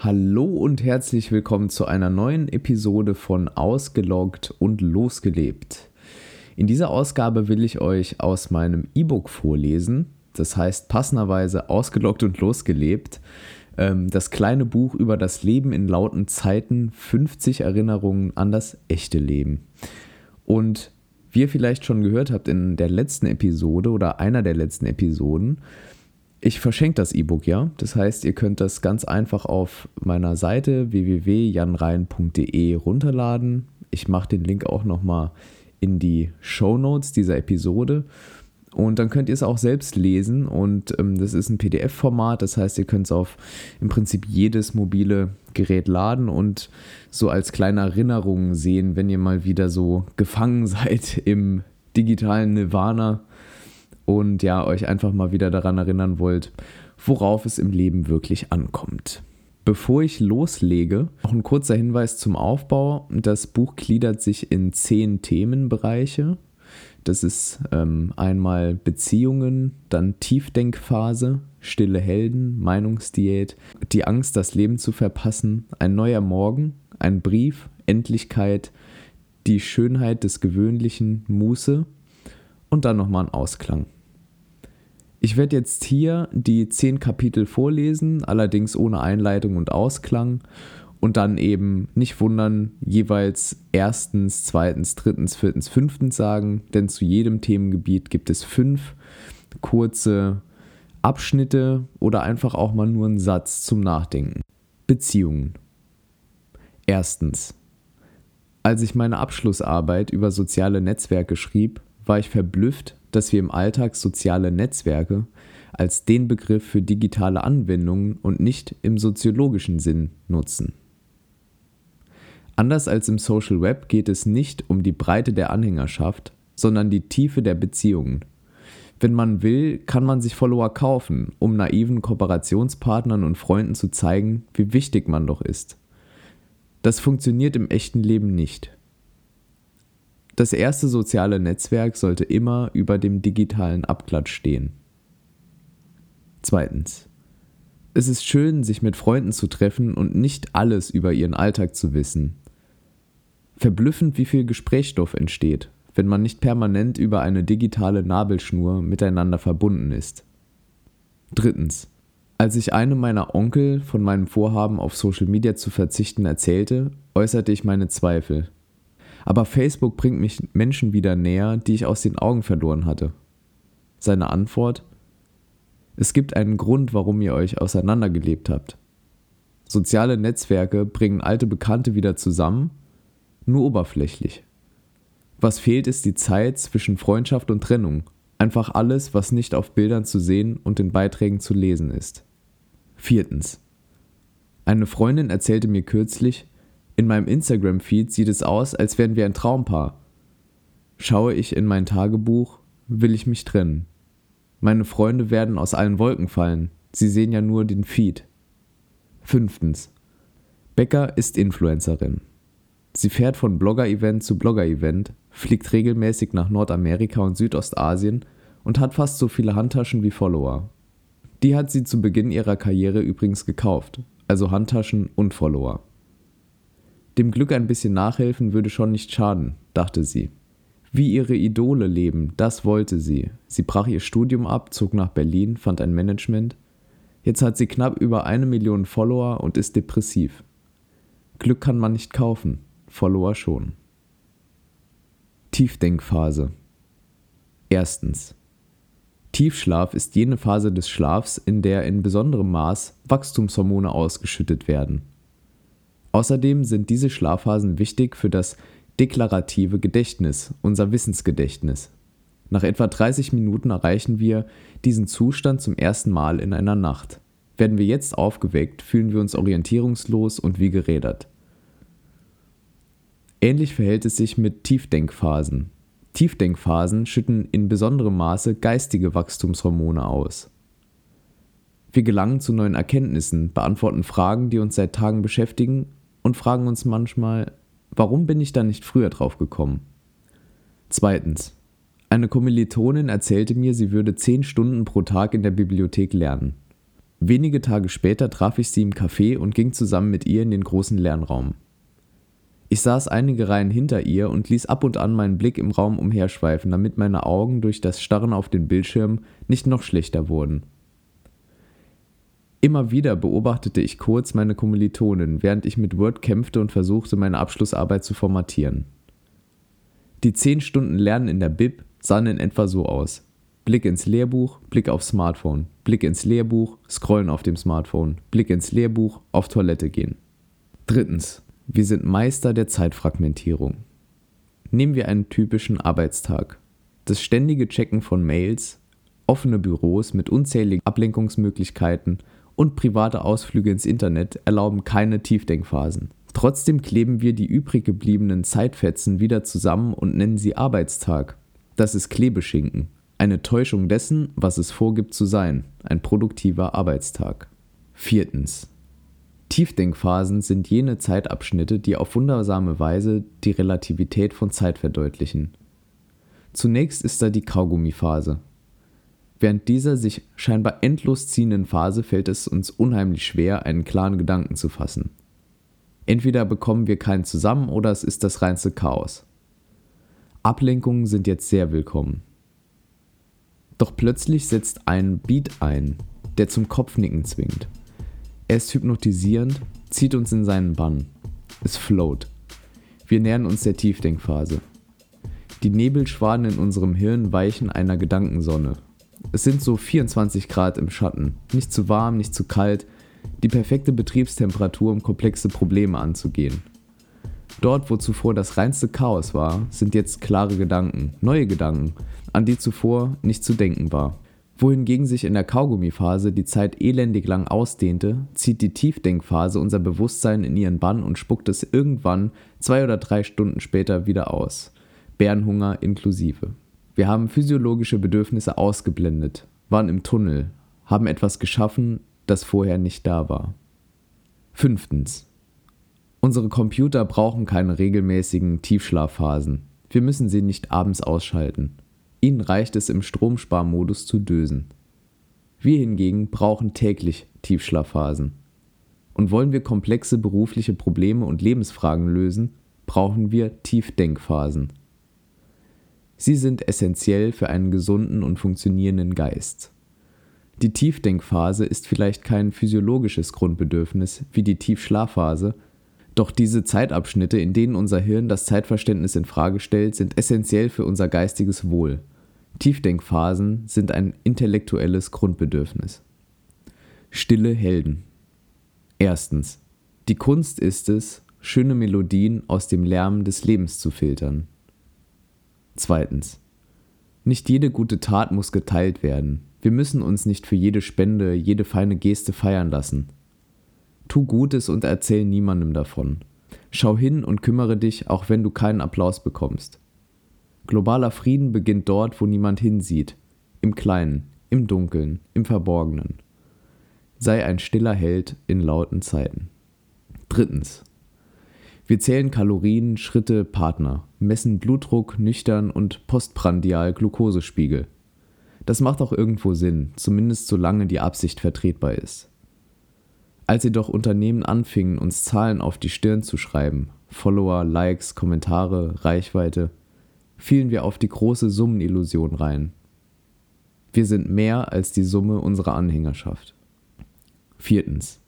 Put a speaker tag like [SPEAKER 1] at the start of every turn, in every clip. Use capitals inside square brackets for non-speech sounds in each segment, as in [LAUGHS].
[SPEAKER 1] Hallo und herzlich willkommen zu einer neuen Episode von Ausgeloggt und Losgelebt. In dieser Ausgabe will ich euch aus meinem E-Book vorlesen, das heißt passenderweise Ausgeloggt und Losgelebt, ähm, das kleine Buch über das Leben in lauten Zeiten, 50 Erinnerungen an das echte Leben. Und wie ihr vielleicht schon gehört habt in der letzten Episode oder einer der letzten Episoden, ich verschenke das E-Book ja. Das heißt, ihr könnt das ganz einfach auf meiner Seite www.janrein.de runterladen. Ich mache den Link auch nochmal in die Show Notes dieser Episode. Und dann könnt ihr es auch selbst lesen. Und ähm, das ist ein PDF-Format. Das heißt, ihr könnt es auf im Prinzip jedes mobile Gerät laden und so als kleine Erinnerung sehen, wenn ihr mal wieder so gefangen [LAUGHS] seid im digitalen Nirvana und ja, euch einfach mal wieder daran erinnern wollt, worauf es im Leben wirklich ankommt. Bevor ich loslege, noch ein kurzer Hinweis zum Aufbau. Das Buch gliedert sich in zehn Themenbereiche. Das ist ähm, einmal Beziehungen, dann Tiefdenkphase, stille Helden, Meinungsdiät, die Angst, das Leben zu verpassen, ein neuer Morgen, ein Brief, Endlichkeit, die Schönheit des Gewöhnlichen, Muße und dann nochmal ein Ausklang. Ich werde jetzt hier die zehn Kapitel vorlesen, allerdings ohne Einleitung und Ausklang. Und dann eben nicht wundern, jeweils erstens, zweitens, drittens, viertens, fünftens sagen, denn zu jedem Themengebiet gibt es fünf kurze Abschnitte oder einfach auch mal nur einen Satz zum Nachdenken. Beziehungen. Erstens. Als ich meine Abschlussarbeit über soziale Netzwerke schrieb, war ich verblüfft, dass wir im Alltag soziale Netzwerke als den Begriff für digitale Anwendungen und nicht im soziologischen Sinn nutzen. Anders als im Social Web geht es nicht um die Breite der Anhängerschaft, sondern die Tiefe der Beziehungen. Wenn man will, kann man sich Follower kaufen, um naiven Kooperationspartnern und Freunden zu zeigen, wie wichtig man doch ist. Das funktioniert im echten Leben nicht. Das erste soziale Netzwerk sollte immer über dem digitalen Abklatsch stehen. Zweitens. Es ist schön, sich mit Freunden zu treffen und nicht alles über ihren Alltag zu wissen. Verblüffend, wie viel Gesprächsstoff entsteht, wenn man nicht permanent über eine digitale Nabelschnur miteinander verbunden ist. Drittens. Als ich einem meiner Onkel von meinem Vorhaben auf Social Media zu verzichten erzählte, äußerte ich meine Zweifel. Aber Facebook bringt mich Menschen wieder näher, die ich aus den Augen verloren hatte. Seine Antwort? Es gibt einen Grund, warum ihr euch auseinandergelebt habt. Soziale Netzwerke bringen alte Bekannte wieder zusammen, nur oberflächlich. Was fehlt, ist die Zeit zwischen Freundschaft und Trennung. Einfach alles, was nicht auf Bildern zu sehen und in Beiträgen zu lesen ist. Viertens. Eine Freundin erzählte mir kürzlich, in meinem Instagram-Feed sieht es aus, als wären wir ein Traumpaar. Schaue ich in mein Tagebuch, will ich mich trennen. Meine Freunde werden aus allen Wolken fallen. Sie sehen ja nur den Feed. Fünftens. Becker ist Influencerin. Sie fährt von Blogger-Event zu Blogger-Event, fliegt regelmäßig nach Nordamerika und Südostasien und hat fast so viele Handtaschen wie Follower. Die hat sie zu Beginn ihrer Karriere übrigens gekauft, also Handtaschen und Follower. Dem Glück ein bisschen nachhelfen würde schon nicht schaden, dachte sie. Wie ihre Idole leben, das wollte sie. Sie brach ihr Studium ab, zog nach Berlin, fand ein Management. Jetzt hat sie knapp über eine Million Follower und ist depressiv. Glück kann man nicht kaufen, Follower schon. Tiefdenkphase. Erstens. Tiefschlaf ist jene Phase des Schlafs, in der in besonderem Maß Wachstumshormone ausgeschüttet werden. Außerdem sind diese Schlafphasen wichtig für das deklarative Gedächtnis, unser Wissensgedächtnis. Nach etwa 30 Minuten erreichen wir diesen Zustand zum ersten Mal in einer Nacht. Werden wir jetzt aufgeweckt, fühlen wir uns orientierungslos und wie gerädert. Ähnlich verhält es sich mit Tiefdenkphasen. Tiefdenkphasen schütten in besonderem Maße geistige Wachstumshormone aus. Wir gelangen zu neuen Erkenntnissen, beantworten Fragen, die uns seit Tagen beschäftigen und fragen uns manchmal, warum bin ich da nicht früher drauf gekommen? Zweitens. Eine Kommilitonin erzählte mir, sie würde zehn Stunden pro Tag in der Bibliothek lernen. Wenige Tage später traf ich sie im Café und ging zusammen mit ihr in den großen Lernraum. Ich saß einige Reihen hinter ihr und ließ ab und an meinen Blick im Raum umherschweifen, damit meine Augen durch das Starren auf den Bildschirm nicht noch schlechter wurden. Immer wieder beobachtete ich kurz meine Kommilitonin, während ich mit Word kämpfte und versuchte, meine Abschlussarbeit zu formatieren. Die zehn Stunden Lernen in der Bib sahen in etwa so aus. Blick ins Lehrbuch, Blick aufs Smartphone, Blick ins Lehrbuch, Scrollen auf dem Smartphone, Blick ins Lehrbuch, auf Toilette gehen. Drittens. Wir sind Meister der Zeitfragmentierung. Nehmen wir einen typischen Arbeitstag. Das ständige Checken von Mails, offene Büros mit unzähligen Ablenkungsmöglichkeiten und private Ausflüge ins Internet erlauben keine Tiefdenkphasen. Trotzdem kleben wir die übrig gebliebenen Zeitfetzen wieder zusammen und nennen sie Arbeitstag. Das ist Klebeschinken, eine Täuschung dessen, was es vorgibt zu sein, ein produktiver Arbeitstag. Viertens. Tiefdenkphasen sind jene Zeitabschnitte, die auf wundersame Weise die Relativität von Zeit verdeutlichen. Zunächst ist da die Kaugummiphase, Während dieser sich scheinbar endlos ziehenden Phase fällt es uns unheimlich schwer, einen klaren Gedanken zu fassen. Entweder bekommen wir keinen zusammen oder es ist das reinste Chaos. Ablenkungen sind jetzt sehr willkommen. Doch plötzlich setzt ein Beat ein, der zum Kopfnicken zwingt. Er ist hypnotisierend, zieht uns in seinen Bann. Es float. Wir nähern uns der Tiefdenkphase. Die Nebelschwaden in unserem Hirn weichen einer Gedankensonne, es sind so 24 Grad im Schatten. Nicht zu warm, nicht zu kalt. Die perfekte Betriebstemperatur, um komplexe Probleme anzugehen. Dort, wo zuvor das reinste Chaos war, sind jetzt klare Gedanken, neue Gedanken, an die zuvor nicht zu denken war. Wohingegen sich in der Kaugummiphase die Zeit elendig lang ausdehnte, zieht die Tiefdenkphase unser Bewusstsein in ihren Bann und spuckt es irgendwann zwei oder drei Stunden später wieder aus. Bärenhunger inklusive. Wir haben physiologische Bedürfnisse ausgeblendet, waren im Tunnel, haben etwas geschaffen, das vorher nicht da war. Fünftens. Unsere Computer brauchen keine regelmäßigen Tiefschlafphasen. Wir müssen sie nicht abends ausschalten. Ihnen reicht es im Stromsparmodus zu dösen. Wir hingegen brauchen täglich Tiefschlafphasen. Und wollen wir komplexe berufliche Probleme und Lebensfragen lösen, brauchen wir Tiefdenkphasen. Sie sind essentiell für einen gesunden und funktionierenden Geist. Die Tiefdenkphase ist vielleicht kein physiologisches Grundbedürfnis wie die Tiefschlafphase, doch diese Zeitabschnitte, in denen unser Hirn das Zeitverständnis in Frage stellt, sind essentiell für unser geistiges Wohl. Tiefdenkphasen sind ein intellektuelles Grundbedürfnis. Stille Helden. Erstens. Die Kunst ist es, schöne Melodien aus dem Lärm des Lebens zu filtern. Zweitens. Nicht jede gute Tat muss geteilt werden. Wir müssen uns nicht für jede Spende, jede feine Geste feiern lassen. Tu Gutes und erzähl niemandem davon. Schau hin und kümmere dich, auch wenn du keinen Applaus bekommst. Globaler Frieden beginnt dort, wo niemand hinsieht. Im Kleinen, im Dunkeln, im Verborgenen. Sei ein stiller Held in lauten Zeiten. Drittens. Wir zählen Kalorien, Schritte, Partner, messen Blutdruck, nüchtern und postprandial Glukosespiegel. Das macht auch irgendwo Sinn, zumindest solange die Absicht vertretbar ist. Als jedoch Unternehmen anfingen, uns Zahlen auf die Stirn zu schreiben, Follower, Likes, Kommentare, Reichweite, fielen wir auf die große Summenillusion rein. Wir sind mehr als die Summe unserer Anhängerschaft. Viertens.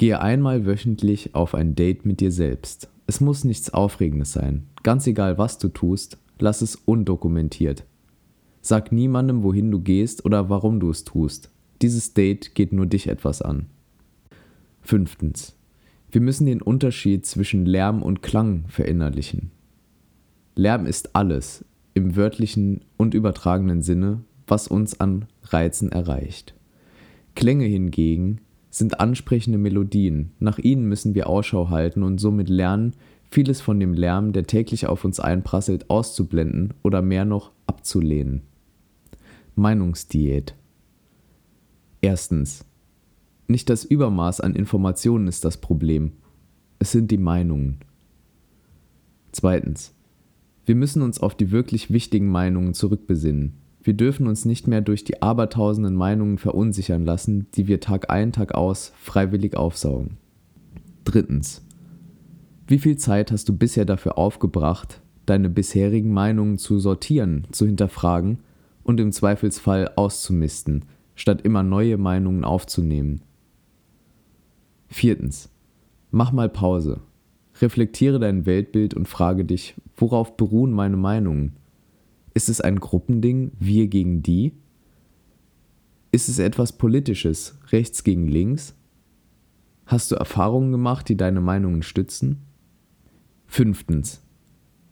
[SPEAKER 1] Gehe einmal wöchentlich auf ein Date mit dir selbst. Es muss nichts Aufregendes sein. Ganz egal, was du tust, lass es undokumentiert. Sag niemandem, wohin du gehst oder warum du es tust. Dieses Date geht nur dich etwas an. Fünftens. Wir müssen den Unterschied zwischen Lärm und Klang verinnerlichen. Lärm ist alles, im wörtlichen und übertragenen Sinne, was uns an Reizen erreicht. Klänge hingegen sind ansprechende Melodien. Nach ihnen müssen wir Ausschau halten und somit lernen, vieles von dem Lärm, der täglich auf uns einprasselt, auszublenden oder mehr noch abzulehnen. Meinungsdiät. Erstens. Nicht das Übermaß an Informationen ist das Problem, es sind die Meinungen. Zweitens. Wir müssen uns auf die wirklich wichtigen Meinungen zurückbesinnen. Wir dürfen uns nicht mehr durch die abertausenden Meinungen verunsichern lassen, die wir Tag ein, Tag aus freiwillig aufsaugen. Drittens. Wie viel Zeit hast du bisher dafür aufgebracht, deine bisherigen Meinungen zu sortieren, zu hinterfragen und im Zweifelsfall auszumisten, statt immer neue Meinungen aufzunehmen? Viertens. Mach mal Pause. Reflektiere dein Weltbild und frage dich, worauf beruhen meine Meinungen? Ist es ein Gruppending, wir gegen die? Ist es etwas Politisches, rechts gegen links? Hast du Erfahrungen gemacht, die deine Meinungen stützen? Fünftens.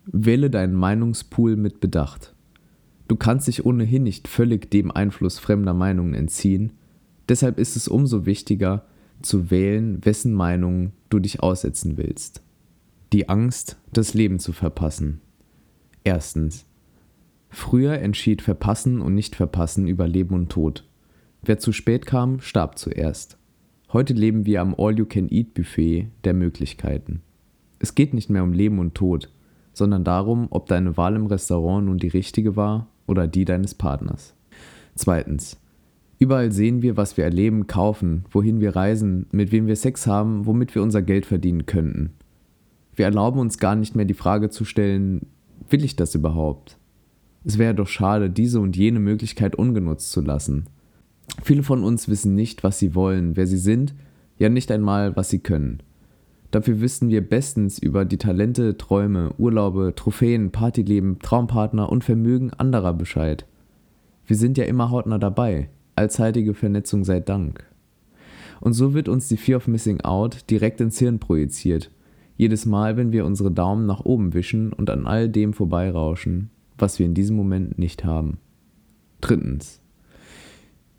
[SPEAKER 1] Wähle deinen Meinungspool mit Bedacht. Du kannst dich ohnehin nicht völlig dem Einfluss fremder Meinungen entziehen, deshalb ist es umso wichtiger, zu wählen, wessen Meinungen du dich aussetzen willst. Die Angst, das Leben zu verpassen. Erstens. Früher entschied Verpassen und Nicht-Verpassen über Leben und Tod. Wer zu spät kam, starb zuerst. Heute leben wir am All-You-Can-Eat-Buffet der Möglichkeiten. Es geht nicht mehr um Leben und Tod, sondern darum, ob deine Wahl im Restaurant nun die richtige war oder die deines Partners. Zweitens. Überall sehen wir, was wir erleben, kaufen, wohin wir reisen, mit wem wir Sex haben, womit wir unser Geld verdienen könnten. Wir erlauben uns gar nicht mehr die Frage zu stellen, will ich das überhaupt? Es wäre doch schade, diese und jene Möglichkeit ungenutzt zu lassen. Viele von uns wissen nicht, was sie wollen, wer sie sind, ja nicht einmal, was sie können. Dafür wissen wir bestens über die Talente, Träume, Urlaube, Trophäen, Partyleben, Traumpartner und Vermögen anderer Bescheid. Wir sind ja immer hautnah dabei, allzeitige Vernetzung sei Dank. Und so wird uns die Fear of Missing Out direkt ins Hirn projiziert, jedes Mal, wenn wir unsere Daumen nach oben wischen und an all dem vorbeirauschen, was wir in diesem Moment nicht haben. Drittens.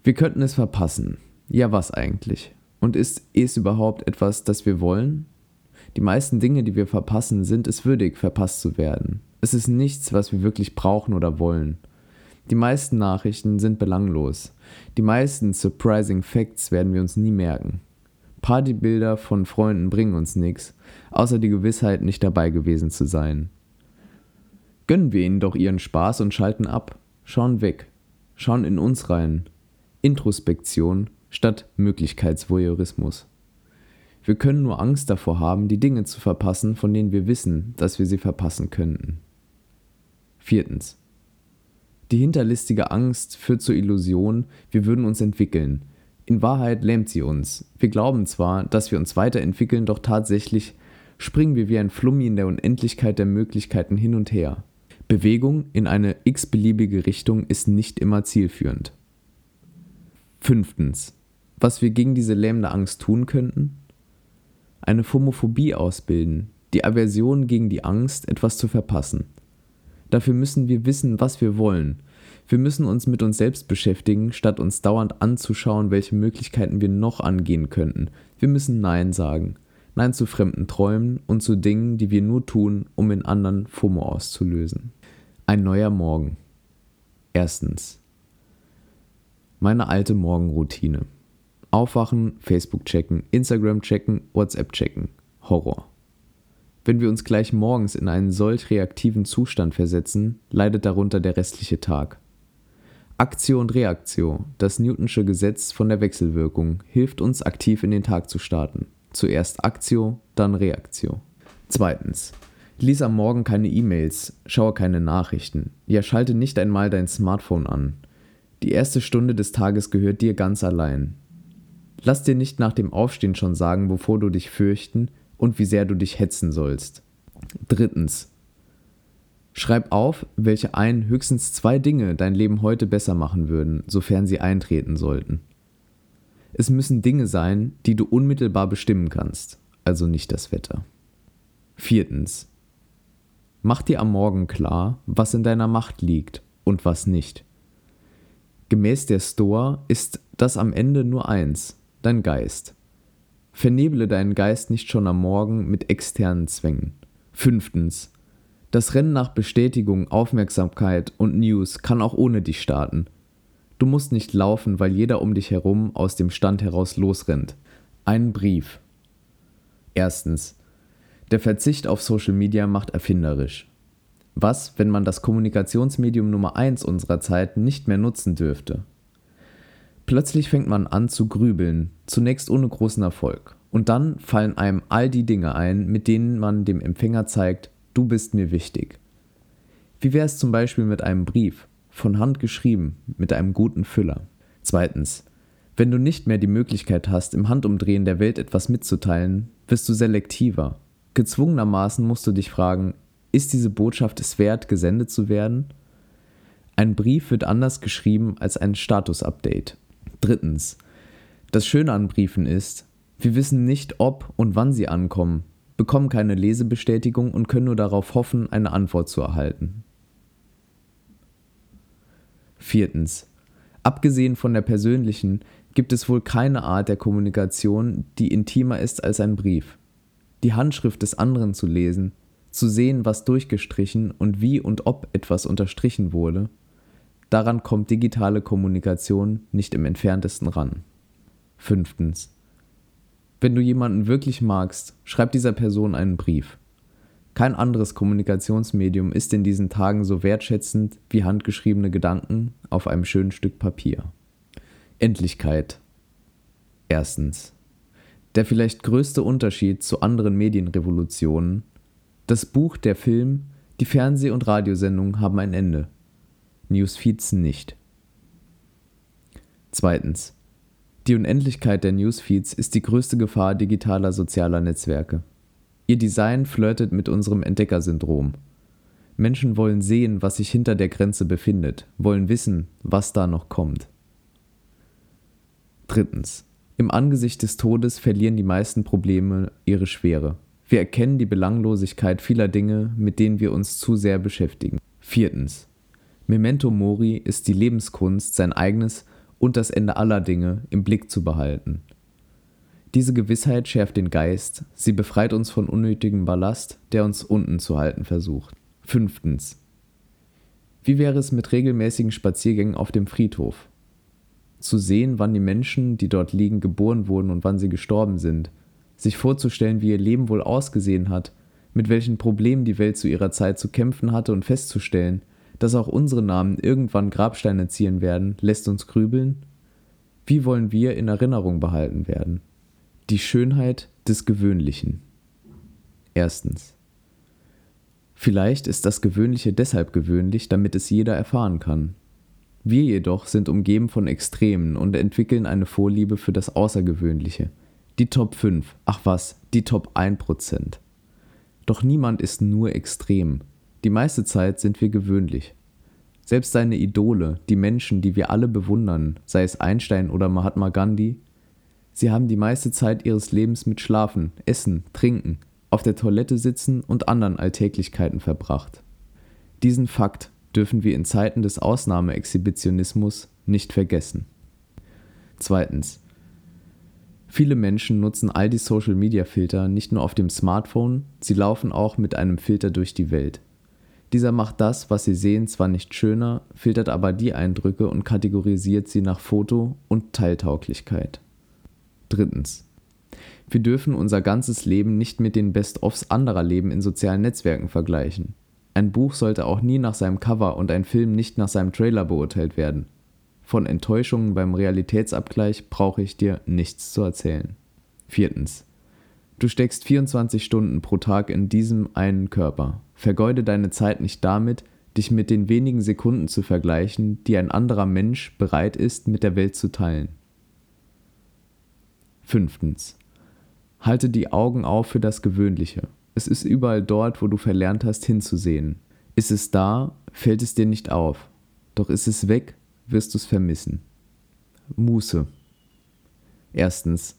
[SPEAKER 1] Wir könnten es verpassen. Ja, was eigentlich? Und ist es überhaupt etwas, das wir wollen? Die meisten Dinge, die wir verpassen, sind es würdig, verpasst zu werden. Es ist nichts, was wir wirklich brauchen oder wollen. Die meisten Nachrichten sind belanglos. Die meisten surprising Facts werden wir uns nie merken. Partybilder von Freunden bringen uns nichts, außer die Gewissheit, nicht dabei gewesen zu sein. Gönnen wir ihnen doch ihren Spaß und schalten ab, schauen weg, schauen in uns rein. Introspektion statt Möglichkeitsvoyeurismus. Wir können nur Angst davor haben, die Dinge zu verpassen, von denen wir wissen, dass wir sie verpassen könnten. Viertens. Die hinterlistige Angst führt zur Illusion, wir würden uns entwickeln. In Wahrheit lähmt sie uns. Wir glauben zwar, dass wir uns weiterentwickeln, doch tatsächlich springen wir wie ein Flummi in der Unendlichkeit der Möglichkeiten hin und her. Bewegung in eine x-beliebige Richtung ist nicht immer zielführend. Fünftens. Was wir gegen diese lähmende Angst tun könnten? Eine Phomophobie ausbilden, die Aversion gegen die Angst, etwas zu verpassen. Dafür müssen wir wissen, was wir wollen. Wir müssen uns mit uns selbst beschäftigen, statt uns dauernd anzuschauen, welche Möglichkeiten wir noch angehen könnten. Wir müssen Nein sagen. Nein zu fremden Träumen und zu Dingen, die wir nur tun, um in anderen FOMO auszulösen. Ein neuer Morgen. Erstens. Meine alte Morgenroutine. Aufwachen, Facebook checken, Instagram checken, WhatsApp checken. Horror. Wenn wir uns gleich morgens in einen solch reaktiven Zustand versetzen, leidet darunter der restliche Tag. Aktio und Reaktio, das Newtonsche Gesetz von der Wechselwirkung, hilft uns aktiv in den Tag zu starten. Zuerst Aktio, dann Reaktio. Zweitens. Lies am Morgen keine E-Mails, schaue keine Nachrichten. Ja, schalte nicht einmal dein Smartphone an. Die erste Stunde des Tages gehört dir ganz allein. Lass dir nicht nach dem Aufstehen schon sagen, wovor du dich fürchten und wie sehr du dich hetzen sollst. Drittens. Schreib auf, welche ein, höchstens zwei Dinge dein Leben heute besser machen würden, sofern sie eintreten sollten. Es müssen Dinge sein, die du unmittelbar bestimmen kannst, also nicht das Wetter. Viertens. Mach dir am Morgen klar, was in deiner Macht liegt und was nicht. Gemäß der Stoa ist das am Ende nur eins, dein Geist. Verneble deinen Geist nicht schon am Morgen mit externen Zwängen. Fünftens. Das Rennen nach Bestätigung, Aufmerksamkeit und News kann auch ohne dich starten. Du musst nicht laufen, weil jeder um dich herum aus dem Stand heraus losrennt. Ein Brief. Erstens. Der Verzicht auf Social Media macht erfinderisch. Was, wenn man das Kommunikationsmedium Nummer 1 unserer Zeit nicht mehr nutzen dürfte? Plötzlich fängt man an zu grübeln, zunächst ohne großen Erfolg. Und dann fallen einem all die Dinge ein, mit denen man dem Empfänger zeigt, du bist mir wichtig. Wie wäre es zum Beispiel mit einem Brief, von Hand geschrieben, mit einem guten Füller? Zweitens, wenn du nicht mehr die Möglichkeit hast, im Handumdrehen der Welt etwas mitzuteilen, wirst du selektiver. Gezwungenermaßen musst du dich fragen, ist diese Botschaft es wert, gesendet zu werden? Ein Brief wird anders geschrieben als ein Status-Update. Drittens. Das Schöne an Briefen ist, wir wissen nicht, ob und wann sie ankommen, bekommen keine Lesebestätigung und können nur darauf hoffen, eine Antwort zu erhalten. Viertens. Abgesehen von der persönlichen gibt es wohl keine Art der Kommunikation, die intimer ist als ein Brief. Die Handschrift des anderen zu lesen, zu sehen, was durchgestrichen und wie und ob etwas unterstrichen wurde, daran kommt digitale Kommunikation nicht im entferntesten ran. Fünftens. Wenn du jemanden wirklich magst, schreib dieser Person einen Brief. Kein anderes Kommunikationsmedium ist in diesen Tagen so wertschätzend wie handgeschriebene Gedanken auf einem schönen Stück Papier. Endlichkeit. Erstens. Der vielleicht größte Unterschied zu anderen Medienrevolutionen. Das Buch, der Film, die Fernseh- und Radiosendungen haben ein Ende. Newsfeeds nicht. Zweitens. Die Unendlichkeit der Newsfeeds ist die größte Gefahr digitaler sozialer Netzwerke. Ihr Design flirtet mit unserem Entdeckersyndrom. Menschen wollen sehen, was sich hinter der Grenze befindet, wollen wissen, was da noch kommt. Drittens. Im Angesicht des Todes verlieren die meisten Probleme ihre Schwere. Wir erkennen die Belanglosigkeit vieler Dinge, mit denen wir uns zu sehr beschäftigen. Viertens. Memento Mori ist die Lebenskunst, sein eigenes und das Ende aller Dinge im Blick zu behalten. Diese Gewissheit schärft den Geist, sie befreit uns von unnötigem Ballast, der uns unten zu halten versucht. Fünftens. Wie wäre es mit regelmäßigen Spaziergängen auf dem Friedhof? Zu sehen, wann die Menschen, die dort liegen, geboren wurden und wann sie gestorben sind, sich vorzustellen, wie ihr Leben wohl ausgesehen hat, mit welchen Problemen die Welt zu ihrer Zeit zu kämpfen hatte und festzustellen, dass auch unsere Namen irgendwann Grabsteine ziehen werden, lässt uns grübeln? Wie wollen wir in Erinnerung behalten werden? Die Schönheit des Gewöhnlichen. Erstens. Vielleicht ist das Gewöhnliche deshalb gewöhnlich, damit es jeder erfahren kann, wir jedoch sind umgeben von Extremen und entwickeln eine Vorliebe für das Außergewöhnliche. Die Top 5, ach was, die Top 1%. Doch niemand ist nur extrem. Die meiste Zeit sind wir gewöhnlich. Selbst seine Idole, die Menschen, die wir alle bewundern, sei es Einstein oder Mahatma Gandhi, sie haben die meiste Zeit ihres Lebens mit Schlafen, Essen, Trinken, auf der Toilette sitzen und anderen Alltäglichkeiten verbracht. Diesen Fakt dürfen wir in Zeiten des Ausnahmeexhibitionismus nicht vergessen. Zweitens. Viele Menschen nutzen all die Social-Media-Filter nicht nur auf dem Smartphone, sie laufen auch mit einem Filter durch die Welt. Dieser macht das, was sie sehen, zwar nicht schöner, filtert aber die Eindrücke und kategorisiert sie nach Foto und Teiltauglichkeit. Drittens. Wir dürfen unser ganzes Leben nicht mit den Best-ofs anderer Leben in sozialen Netzwerken vergleichen. Ein Buch sollte auch nie nach seinem Cover und ein Film nicht nach seinem Trailer beurteilt werden. Von Enttäuschungen beim Realitätsabgleich brauche ich dir nichts zu erzählen. Viertens. Du steckst 24 Stunden pro Tag in diesem einen Körper. Vergeude deine Zeit nicht damit, dich mit den wenigen Sekunden zu vergleichen, die ein anderer Mensch bereit ist, mit der Welt zu teilen. Fünftens. Halte die Augen auf für das Gewöhnliche. Es ist überall dort, wo du verlernt hast hinzusehen. Ist es da, fällt es dir nicht auf. Doch ist es weg, wirst du es vermissen. Muße. Erstens.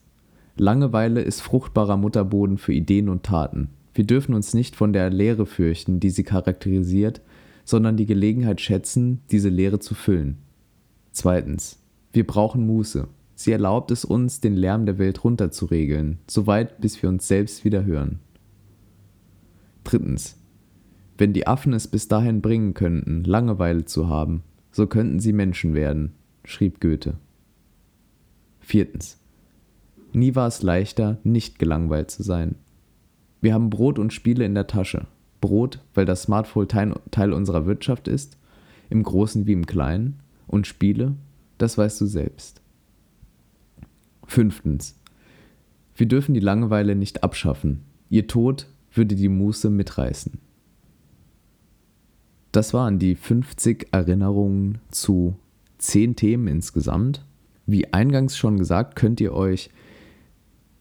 [SPEAKER 1] Langeweile ist fruchtbarer Mutterboden für Ideen und Taten. Wir dürfen uns nicht von der Leere fürchten, die sie charakterisiert, sondern die Gelegenheit schätzen, diese Leere zu füllen. Zweitens. Wir brauchen Muße. Sie erlaubt es uns, den Lärm der Welt runterzuregeln, soweit bis wir uns selbst wieder hören. Drittens. Wenn die Affen es bis dahin bringen könnten, Langeweile zu haben, so könnten sie Menschen werden, schrieb Goethe. Viertens. Nie war es leichter, nicht gelangweilt zu sein. Wir haben Brot und Spiele in der Tasche. Brot, weil das Smartphone Teil, unserer Wirtschaft ist, im Großen wie im Kleinen, und Spiele, das weißt du selbst. Fünftens. Wir dürfen die Langeweile nicht abschaffen. Ihr Tod würde die Muße mitreißen. Das waren die 50 Erinnerungen zu 10 Themen insgesamt. Wie eingangs schon gesagt, könnt ihr euch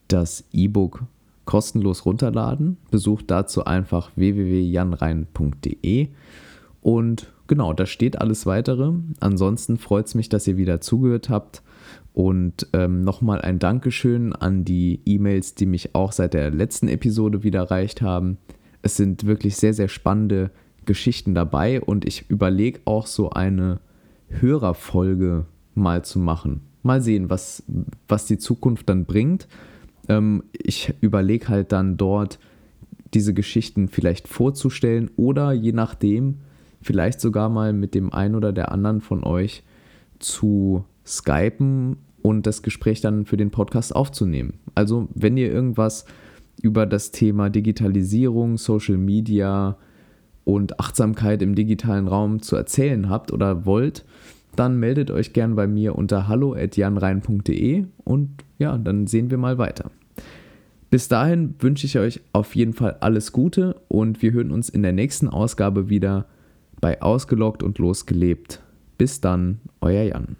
[SPEAKER 1] das E-Book kostenlos runterladen. Besucht dazu einfach www.janrein.de und genau, da steht alles weitere. Ansonsten freut es mich, dass ihr wieder zugehört habt. Und ähm, nochmal ein Dankeschön an die E-Mails, die mich auch seit der letzten Episode wieder erreicht haben. Es sind wirklich sehr, sehr spannende Geschichten dabei und ich überlege auch so eine Hörerfolge mal zu machen. Mal sehen, was, was die Zukunft dann bringt. Ähm, ich überlege halt dann dort, diese Geschichten vielleicht vorzustellen oder je nachdem, vielleicht sogar mal mit dem einen oder der anderen von euch zu skypen und das Gespräch dann für den Podcast aufzunehmen. Also, wenn ihr irgendwas über das Thema Digitalisierung, Social Media und Achtsamkeit im digitalen Raum zu erzählen habt oder wollt, dann meldet euch gern bei mir unter hallo@janrein.de und ja, dann sehen wir mal weiter. Bis dahin wünsche ich euch auf jeden Fall alles Gute und wir hören uns in der nächsten Ausgabe wieder bei Ausgeloggt und Losgelebt. Bis dann, euer Jan.